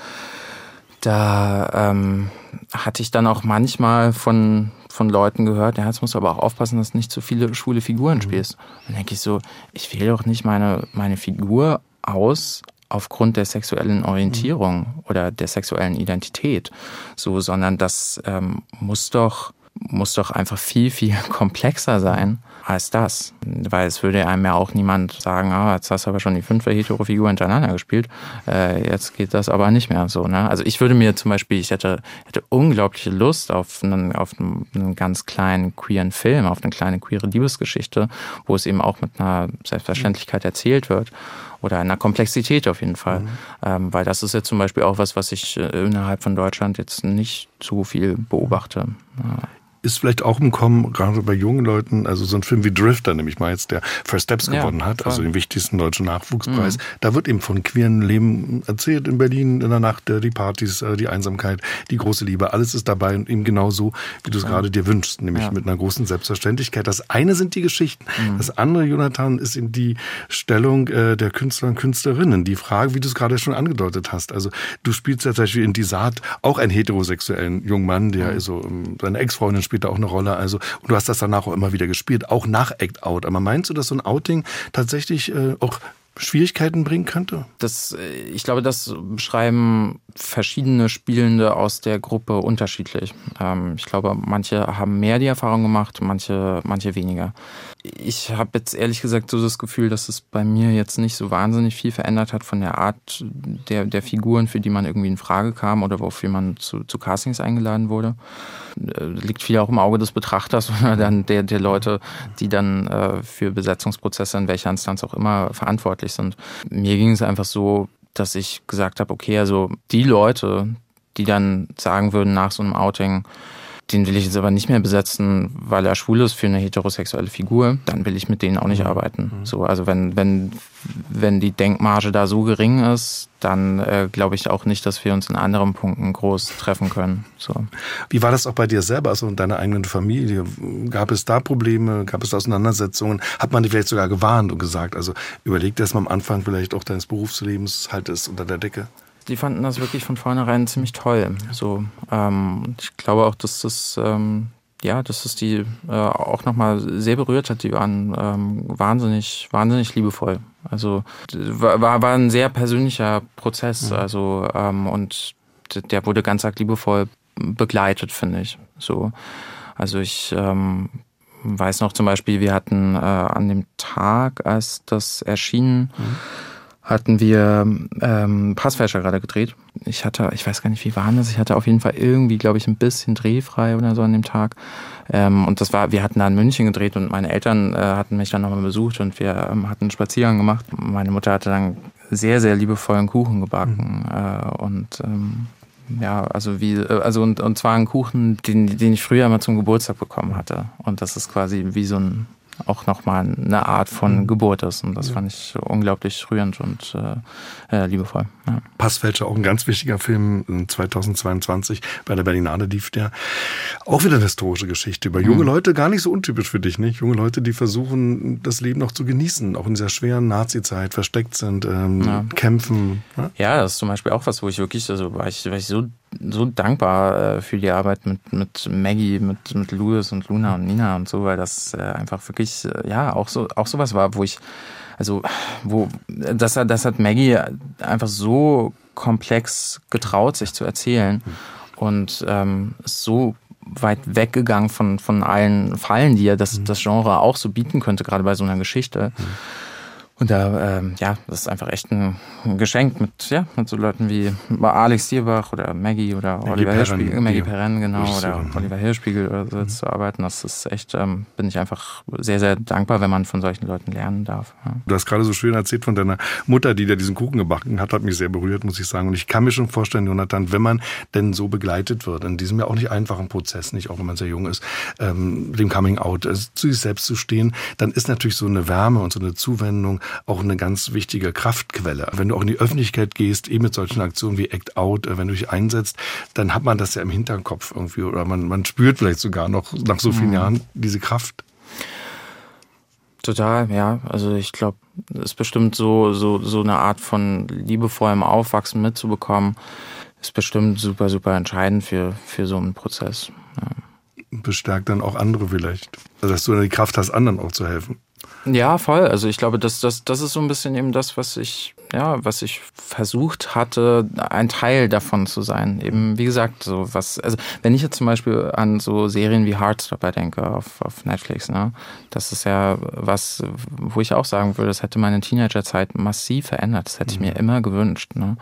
da ähm, hatte ich dann auch manchmal von, von Leuten gehört, ja, jetzt musst du aber auch aufpassen, dass du nicht zu viele schwule Figuren mhm. spielst. Dann denke ich so, ich wähle doch nicht meine, meine Figur aus aufgrund der sexuellen Orientierung mhm. oder der sexuellen Identität, so, sondern das ähm, muss doch muss doch einfach viel, viel (laughs) komplexer sein als das. Weil es würde einem ja auch niemand sagen, ah, jetzt hast du aber schon die fünfte Hetero-Figur hintereinander gespielt, äh, jetzt geht das aber nicht mehr so. Ne? Also ich würde mir zum Beispiel, ich hätte, hätte unglaubliche Lust auf einen, auf einen ganz kleinen queeren Film, auf eine kleine queere Liebesgeschichte, wo es eben auch mit einer Selbstverständlichkeit erzählt wird oder einer Komplexität auf jeden Fall. Mhm. Ähm, weil das ist jetzt zum Beispiel auch was, was ich äh, innerhalb von Deutschland jetzt nicht so viel beobachte. Ja ist vielleicht auch im Kommen, gerade bei jungen Leuten, also so ein Film wie Drifter, nämlich mal jetzt, der First Steps ja, gewonnen hat, voll. also den wichtigsten deutschen Nachwuchspreis. Mhm. Da wird eben von queeren Leben erzählt in Berlin, in der Nacht, äh, die Partys, äh, die Einsamkeit, die große Liebe, alles ist dabei und eben genau so, wie du es ja. gerade dir wünschst, nämlich ja. mit einer großen Selbstverständlichkeit. Das eine sind die Geschichten, mhm. das andere, Jonathan, ist eben die Stellung äh, der Künstler und Künstlerinnen. Die Frage, wie du es gerade schon angedeutet hast. Also du spielst ja zum Beispiel in die Saat auch einen heterosexuellen jungen Mann, der mhm. so ähm, seine Ex-Freundin spielt da auch eine Rolle. Also, und du hast das danach auch immer wieder gespielt, auch nach Act Out. Aber meinst du, dass so ein Outing tatsächlich äh, auch Schwierigkeiten bringen könnte? Das, äh, ich glaube, das beschreiben verschiedene Spielende aus der Gruppe unterschiedlich. Ähm, ich glaube, manche haben mehr die Erfahrung gemacht, manche, manche weniger ich habe jetzt ehrlich gesagt so das Gefühl, dass es bei mir jetzt nicht so wahnsinnig viel verändert hat von der Art der, der Figuren, für die man irgendwie in Frage kam oder wofür man zu, zu Castings eingeladen wurde. Äh, liegt viel auch im Auge des Betrachters (laughs) oder dann der, der Leute, die dann äh, für Besetzungsprozesse in welcher Instanz auch immer verantwortlich sind. Mir ging es einfach so, dass ich gesagt habe, okay, also die Leute, die dann sagen würden nach so einem Outing, den will ich jetzt aber nicht mehr besetzen, weil er schwul ist für eine heterosexuelle Figur, dann will ich mit denen auch nicht mhm. arbeiten. Mhm. So, also wenn, wenn, wenn die Denkmarge da so gering ist, dann äh, glaube ich auch nicht, dass wir uns in anderen Punkten groß treffen können. So. Wie war das auch bei dir selber, also in deiner eigenen Familie? Gab es da Probleme? Gab es Auseinandersetzungen? Hat man dich vielleicht sogar gewarnt und gesagt, also überleg dir das mal am Anfang vielleicht auch deines Berufslebens, halt es unter der Decke? Die fanden das wirklich von vornherein ziemlich toll. So, ähm, ich glaube auch, dass das, ähm, ja, dass das die äh, auch nochmal sehr berührt hat. Die waren ähm, wahnsinnig, wahnsinnig liebevoll. Also war, war ein sehr persönlicher Prozess. Mhm. Also ähm, und der wurde ganz arg liebevoll begleitet, finde ich. So, also ich ähm, weiß noch zum Beispiel, wir hatten äh, an dem Tag, als das erschien, mhm hatten wir ähm, Passfälscher gerade gedreht. Ich hatte, ich weiß gar nicht, wie war das? Ich hatte auf jeden Fall irgendwie, glaube ich, ein bisschen drehfrei oder so an dem Tag. Ähm, und das war, wir hatten da in München gedreht und meine Eltern äh, hatten mich dann nochmal besucht und wir ähm, hatten einen Spaziergang gemacht. Meine Mutter hatte dann sehr, sehr liebevollen Kuchen gebacken. Mhm. Äh, und ähm, ja, also wie, äh, also und, und zwar einen Kuchen, den, den ich früher immer zum Geburtstag bekommen hatte. Und das ist quasi wie so ein auch nochmal eine Art von mhm. Geburt ist. Und das ja. fand ich unglaublich rührend und äh, äh liebevoll. Ja. Passfälscher, auch ein ganz wichtiger Film 2022 bei der Berlinale lief der. Auch wieder eine historische Geschichte über junge mhm. Leute, gar nicht so untypisch für dich, nicht? Junge Leute, die versuchen, das Leben noch zu genießen, auch in dieser schweren Nazi-Zeit, versteckt sind, ähm, ja. kämpfen. Ja? ja, das ist zum Beispiel auch was, wo ich wirklich, also war ich, war ich so so dankbar äh, für die Arbeit mit, mit Maggie, mit, mit Louis und Luna und Nina und so, weil das äh, einfach wirklich, äh, ja, auch so, auch sowas war, wo ich, also, wo, das, das hat Maggie einfach so komplex getraut, sich zu erzählen und ähm, so weit weggegangen von, von allen Fallen, die ja das, mhm. das Genre auch so bieten könnte, gerade bei so einer Geschichte. Mhm Und da, ähm, ja, das ist einfach echt ein, Geschenk mit, ja, mit so Leuten wie Alex Dierbach oder Maggie oder Maggie Oliver Hirschspiegel, Maggie Perren, genau, oder Oliver Hirschspiegel oder so mhm. zu arbeiten. Das ist echt, ähm, bin ich einfach sehr, sehr dankbar, wenn man von solchen Leuten lernen darf. Ja. Du hast gerade so schön erzählt von deiner Mutter, die dir diesen Kuchen gebacken hat, hat mich sehr berührt, muss ich sagen. Und ich kann mir schon vorstellen, Jonathan, wenn man denn so begleitet wird, in diesem ja auch nicht einfachen Prozess, nicht auch wenn man sehr jung ist, ähm, dem Coming Out, äh, zu sich selbst zu stehen, dann ist natürlich so eine Wärme und so eine Zuwendung auch eine ganz wichtige Kraftquelle. Wenn du auch in die Öffentlichkeit gehst, eben mit solchen Aktionen wie Act Out, äh, wenn du dich einsetzt, dann hat man das ja im Hinterkopf irgendwie oder man, man spürt vielleicht sogar noch nach so vielen mhm. Jahren diese Kraft. Total, ja. Also ich glaube, es ist bestimmt so, so, so eine Art von liebevollem Aufwachsen mitzubekommen, ist bestimmt super, super entscheidend für, für so einen Prozess. Ja. Bestärkt dann auch andere vielleicht. Also dass du die Kraft hast, anderen auch zu helfen. Ja, voll. Also ich glaube, das, das, das ist so ein bisschen eben das, was ich, ja, was ich versucht hatte, ein Teil davon zu sein. Eben, wie gesagt, so was, also wenn ich jetzt zum Beispiel an so Serien wie Heartstopper denke auf, auf Netflix, ne, das ist ja was, wo ich auch sagen würde, das hätte meine Teenagerzeit massiv verändert. Das hätte ich mir mhm. immer gewünscht. Ne?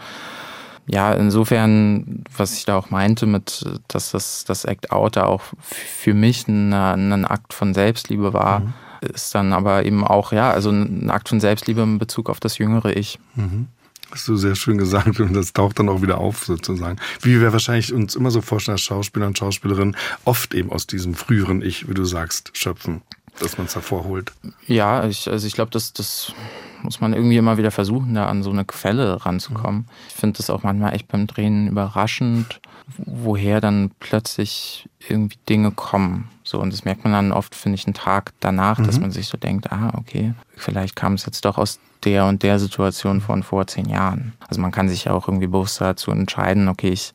ja, insofern, was ich da auch meinte mit, dass das, das Act Out da auch für mich ein, ein Akt von Selbstliebe war, mhm ist dann aber eben auch, ja, also ein Akt von Selbstliebe in Bezug auf das jüngere Ich. Mhm. Hast du sehr schön gesagt (laughs) und das taucht dann auch wieder auf sozusagen. Wie wir wahrscheinlich uns immer so vorstellen als Schauspieler und Schauspielerin, oft eben aus diesem früheren Ich, wie du sagst, schöpfen, dass man es hervorholt. Ja, ich, also ich glaube, das, das muss man irgendwie immer wieder versuchen, da an so eine Quelle ranzukommen. Mhm. Ich finde das auch manchmal echt beim Drehen überraschend, woher dann plötzlich irgendwie Dinge kommen. So, und das merkt man dann oft, finde ich, einen Tag danach, mhm. dass man sich so denkt, ah, okay, vielleicht kam es jetzt doch aus der und der Situation von vor zehn Jahren. Also man kann sich ja auch irgendwie bewusst dazu entscheiden, okay, ich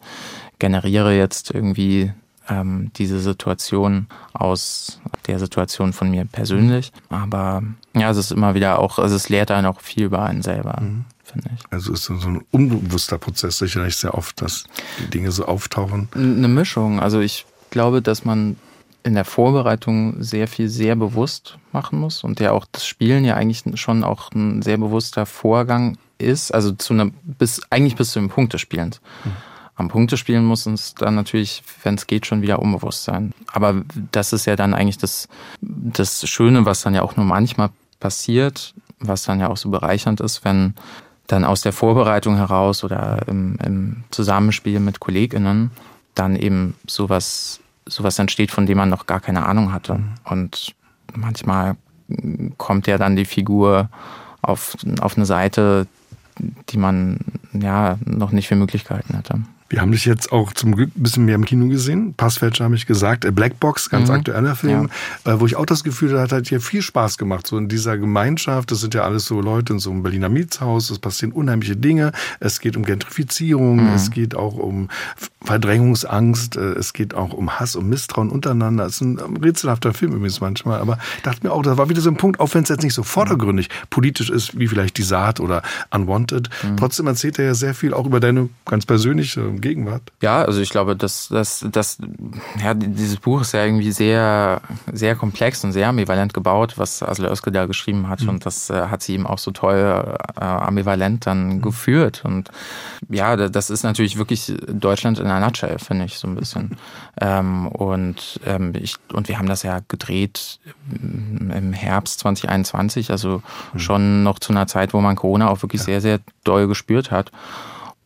generiere jetzt irgendwie ähm, diese Situation aus der Situation von mir persönlich. Aber ja, es ist immer wieder auch, also es lehrt einen auch viel über einen selber. Mhm finde ich. Also ist so ein unbewusster Prozess sicherlich sehr oft, dass die Dinge so auftauchen. Eine Mischung. Also ich glaube, dass man in der Vorbereitung sehr viel sehr bewusst machen muss und der auch das Spielen ja eigentlich schon auch ein sehr bewusster Vorgang ist, also zu einer, bis, eigentlich bis zu dem Punkt des Spielens. Mhm. Am Punktespielen muss uns dann natürlich, wenn es geht, schon wieder unbewusst sein. Aber das ist ja dann eigentlich das, das Schöne, was dann ja auch nur manchmal passiert, was dann ja auch so bereichernd ist, wenn dann aus der Vorbereitung heraus oder im, im Zusammenspiel mit KollegInnen dann eben sowas, sowas entsteht, von dem man noch gar keine Ahnung hatte. Und manchmal kommt ja dann die Figur auf, auf eine Seite, die man ja noch nicht für möglich gehalten hatte. Wir haben dich jetzt auch zum Glück ein bisschen mehr im Kino gesehen. Passfälscher habe ich gesagt. Äh, Blackbox, ganz mhm. aktueller Film, ja. Äh, wo ich auch das Gefühl hatte, hat hier viel Spaß gemacht. So in dieser Gemeinschaft, das sind ja alles so Leute in so einem Berliner Mietshaus, es passieren unheimliche Dinge. Es geht um Gentrifizierung, mhm. es geht auch um Verdrängungsangst, äh, es geht auch um Hass und Misstrauen untereinander. Es ist ein rätselhafter Film übrigens manchmal, aber dachte mir auch, das war wieder so ein Punkt, auch wenn es jetzt nicht so vordergründig politisch ist, wie vielleicht die Saat oder Unwanted. Mhm. Trotzdem erzählt er ja sehr viel auch über deine ganz persönliche Gegenwart. Ja, also ich glaube, dass, dass, dass ja, dieses Buch ist ja irgendwie sehr, sehr komplex und sehr ambivalent gebaut, was Asle Özke da geschrieben hat. Mhm. Und das äh, hat sie ihm auch so toll äh, ambivalent dann mhm. geführt. Und ja, das ist natürlich wirklich Deutschland in einer Nutshell, finde ich so ein bisschen. (laughs) ähm, und, ähm, ich, und wir haben das ja gedreht im Herbst 2021, also mhm. schon noch zu einer Zeit, wo man Corona auch wirklich ja. sehr, sehr doll gespürt hat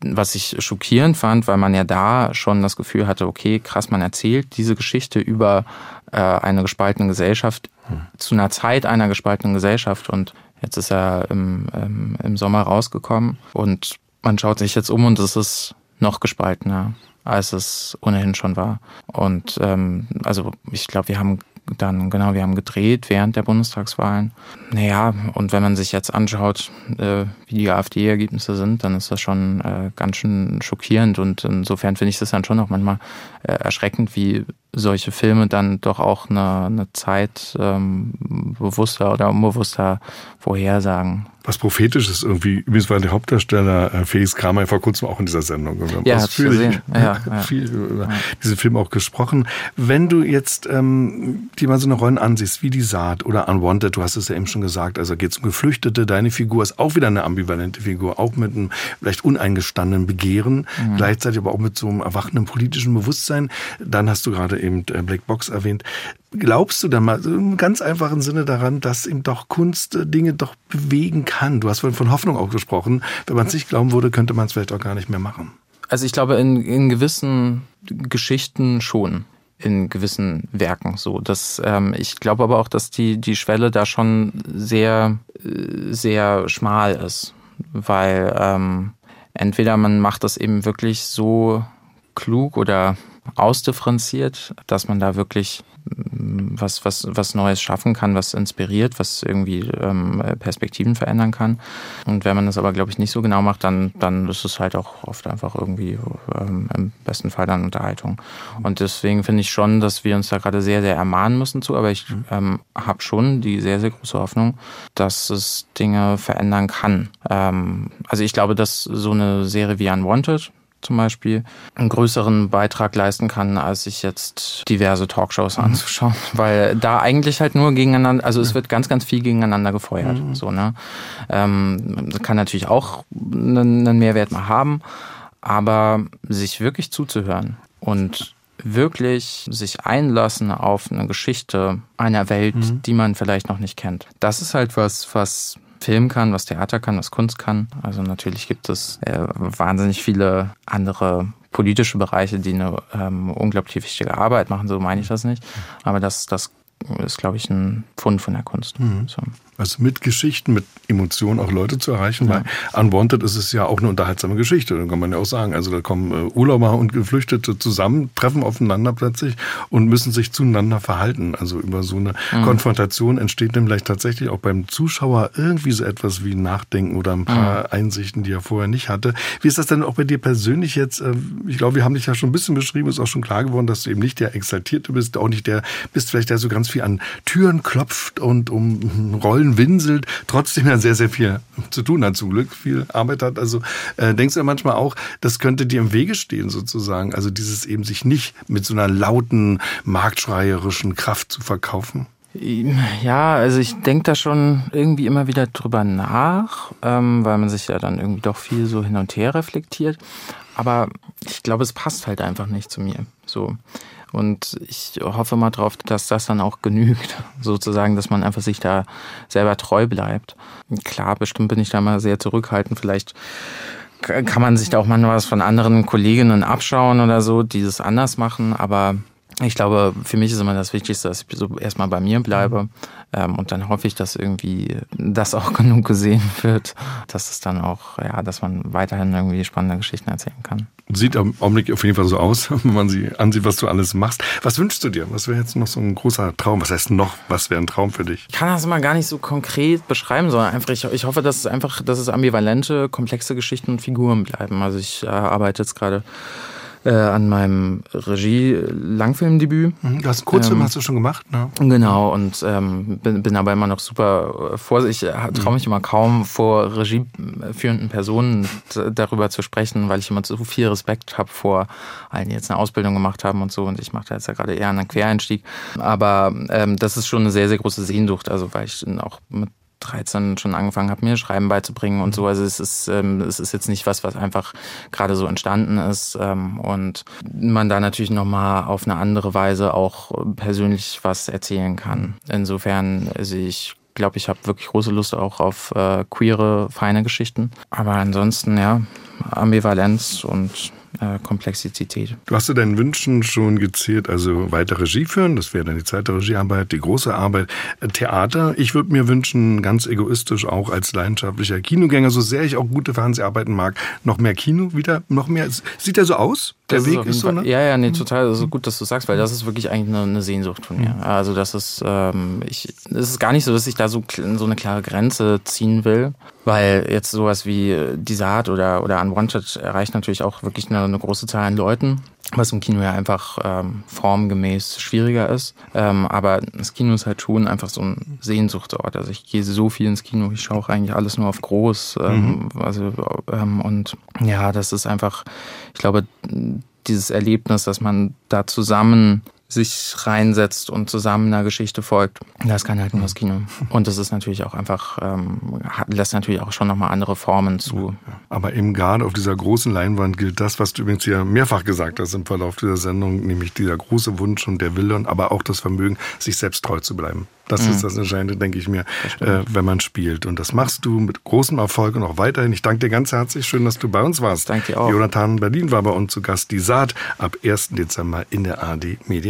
was ich schockierend fand, weil man ja da schon das Gefühl hatte, okay, krass, man erzählt diese Geschichte über äh, eine gespaltene Gesellschaft hm. zu einer Zeit einer gespaltenen Gesellschaft und jetzt ist er im, im, im Sommer rausgekommen und man schaut sich jetzt um und es ist noch gespaltener, als es ohnehin schon war. Und ähm, also ich glaube, wir haben dann, genau, wir haben gedreht während der Bundestagswahlen. Naja, und wenn man sich jetzt anschaut, äh, wie die AfD-Ergebnisse sind, dann ist das schon äh, ganz schön schockierend. Und insofern finde ich das dann schon auch manchmal äh, erschreckend, wie solche Filme dann doch auch eine, eine Zeit ähm, bewusster oder unbewusster vorhersagen was Prophetisches irgendwie. Übrigens war der Hauptdarsteller äh, Felix Kramer vor kurzem auch in dieser Sendung. Wir haben ja, ausführlich (laughs) ja, ja. viel über diesen Film auch gesprochen. Wenn du jetzt ähm, dir mal so eine Rolle ansiehst, wie die Saat oder Unwanted, du hast es ja eben schon gesagt, also geht es um Geflüchtete, deine Figur ist auch wieder eine ambivalente Figur, auch mit einem vielleicht uneingestandenen Begehren, mhm. gleichzeitig aber auch mit so einem erwachenden politischen Bewusstsein. Dann hast du gerade eben äh, Black Box erwähnt. Glaubst du dann mal im ganz einfachen Sinne daran, dass eben doch Kunst äh, Dinge doch bewegen kann? Du hast vorhin von Hoffnung auch gesprochen. Wenn man es nicht glauben würde, könnte man es vielleicht auch gar nicht mehr machen. Also ich glaube, in, in gewissen Geschichten schon in gewissen Werken so. Das, ähm, ich glaube aber auch, dass die, die Schwelle da schon sehr, äh, sehr schmal ist. Weil ähm, entweder man macht das eben wirklich so klug oder ausdifferenziert, dass man da wirklich was, was, was Neues schaffen kann, was inspiriert, was irgendwie ähm, Perspektiven verändern kann. Und wenn man das aber, glaube ich, nicht so genau macht, dann, dann ist es halt auch oft einfach irgendwie ähm, im besten Fall dann Unterhaltung. Und deswegen finde ich schon, dass wir uns da gerade sehr, sehr ermahnen müssen zu, aber ich ähm, habe schon die sehr, sehr große Hoffnung, dass es Dinge verändern kann. Ähm, also ich glaube, dass so eine Serie wie Unwanted, zum Beispiel einen größeren Beitrag leisten kann, als sich jetzt diverse Talkshows mhm. anzuschauen, (laughs) weil da eigentlich halt nur gegeneinander, also es wird ganz, ganz viel gegeneinander gefeuert. Mhm. So, ne? Ähm, kann natürlich auch einen, einen Mehrwert mal haben, aber sich wirklich zuzuhören und wirklich sich einlassen auf eine Geschichte einer Welt, mhm. die man vielleicht noch nicht kennt. Das ist halt was, was Film kann, was Theater kann, was Kunst kann. Also natürlich gibt es äh, wahnsinnig viele andere politische Bereiche, die eine ähm, unglaublich wichtige Arbeit machen, so meine ich das nicht. Aber das, das ist, glaube ich, ein Fund von der Kunst. Mhm. So. Also mit Geschichten, mit Emotionen auch Leute zu erreichen. Ja. Bei Unwanted ist es ja auch eine unterhaltsame Geschichte, kann man ja auch sagen. Also da kommen äh, Urlauber und Geflüchtete zusammen, treffen aufeinander plötzlich und müssen sich zueinander verhalten. Also über so eine mhm. Konfrontation entsteht dann vielleicht tatsächlich auch beim Zuschauer irgendwie so etwas wie Nachdenken oder ein paar mhm. Einsichten, die er vorher nicht hatte. Wie ist das denn auch bei dir persönlich jetzt? Äh, ich glaube, wir haben dich ja schon ein bisschen beschrieben, ist auch schon klar geworden, dass du eben nicht der Exaltierte bist, auch nicht der bist vielleicht der so ganz viel an Türen klopft und um Rollen schön winselt, trotzdem ja sehr, sehr viel zu tun hat, zum Glück viel Arbeit hat. Also äh, denkst du ja manchmal auch, das könnte dir im Wege stehen sozusagen. Also dieses eben sich nicht mit so einer lauten, marktschreierischen Kraft zu verkaufen. Ja, also ich denke da schon irgendwie immer wieder drüber nach, ähm, weil man sich ja dann irgendwie doch viel so hin und her reflektiert. Aber ich glaube, es passt halt einfach nicht zu mir. So. Und ich hoffe mal drauf, dass das dann auch genügt, (laughs) sozusagen, dass man einfach sich da selber treu bleibt. Klar, bestimmt bin ich da mal sehr zurückhaltend. Vielleicht kann man sich da auch mal was von anderen Kolleginnen abschauen oder so, die das anders machen. Aber ich glaube, für mich ist immer das Wichtigste, dass ich so erstmal bei mir bleibe. Ähm, und dann hoffe ich, dass irgendwie das auch (laughs) genug gesehen wird, dass es dann auch, ja, dass man weiterhin irgendwie spannende Geschichten erzählen kann. Sieht am Augenblick auf jeden Fall so aus, (laughs) wenn man sie ansieht, was du alles machst. Was wünschst du dir? Was wäre jetzt noch so ein großer Traum? Was heißt noch? Was wäre ein Traum für dich? Ich kann das mal gar nicht so konkret beschreiben, sondern einfach, ich, ich hoffe, dass es einfach, dass es ambivalente, komplexe Geschichten und Figuren bleiben. Also ich äh, arbeite jetzt gerade äh, an meinem Regie-Langfilmdebüt. Mhm, du hast einen Kurzfilm, ähm, hast du schon gemacht, ne? Genau, und ähm, bin, bin aber immer noch super äh, vorsichtig. Ich traue mich immer kaum vor regieführenden Personen darüber zu sprechen, weil ich immer so viel Respekt habe vor allen, die jetzt eine Ausbildung gemacht haben und so. Und ich mache da jetzt ja gerade eher einen Quereinstieg. Aber ähm, das ist schon eine sehr, sehr große Sehnsucht, also weil ich auch mit 13 schon angefangen habe, mir Schreiben beizubringen und so. Also es ist, ähm, es ist jetzt nicht was, was einfach gerade so entstanden ist. Ähm, und man da natürlich nochmal auf eine andere Weise auch persönlich was erzählen kann. Insofern, also ich glaube, ich habe wirklich große Lust auch auf äh, queere, feine Geschichten. Aber ansonsten, ja, Ambivalenz und äh, Komplexität. Du hast du deinen Wünschen schon gezählt, also weiter Regie führen, das wäre dann die zweite Regiearbeit, die große Arbeit, äh, Theater. Ich würde mir wünschen, ganz egoistisch auch als leidenschaftlicher Kinogänger, so sehr ich auch gute Fernseharbeiten mag, noch mehr Kino wieder, noch mehr. Sieht ja so aus? Der das Weg ist, ist so, ne? Ja, ja, nee, total. Also gut, dass du sagst, weil das ist wirklich eigentlich eine, eine Sehnsucht von mir. Also das ist, ähm, ich, es ist gar nicht so, dass ich da so, so eine klare Grenze ziehen will, weil jetzt sowas wie die Saat oder, oder Unwanted erreicht natürlich auch wirklich eine, eine große Zahl an Leuten. was im Kino ja einfach ähm, formgemäß schwieriger ist. Ähm, aber das Kino ist halt schon einfach so ein Sehnsuchtsort. Also ich gehe so viel ins Kino, ich schaue eigentlich alles nur auf groß. Ähm, mhm. Also ähm, und ja, das ist einfach, ich glaube, dieses Erlebnis, dass man da zusammen sich reinsetzt und zusammen einer Geschichte folgt. Das kann halt nur das Kino. Und das ist natürlich auch einfach, ähm, lässt natürlich auch schon nochmal andere Formen zu. Aber eben gerade auf dieser großen Leinwand gilt das, was du übrigens ja mehrfach gesagt hast im Verlauf dieser Sendung, nämlich dieser große Wunsch und der Wille und aber auch das Vermögen, sich selbst treu zu bleiben. Das mhm. ist das Entscheidende, denke ich mir, äh, wenn man spielt. Und das machst du mit großem Erfolg und auch weiterhin. Ich danke dir ganz herzlich. Schön, dass du bei uns warst. Danke dir auch. Jonathan Berlin war bei uns zu Gast. Die Saat ab 1. Dezember in der AD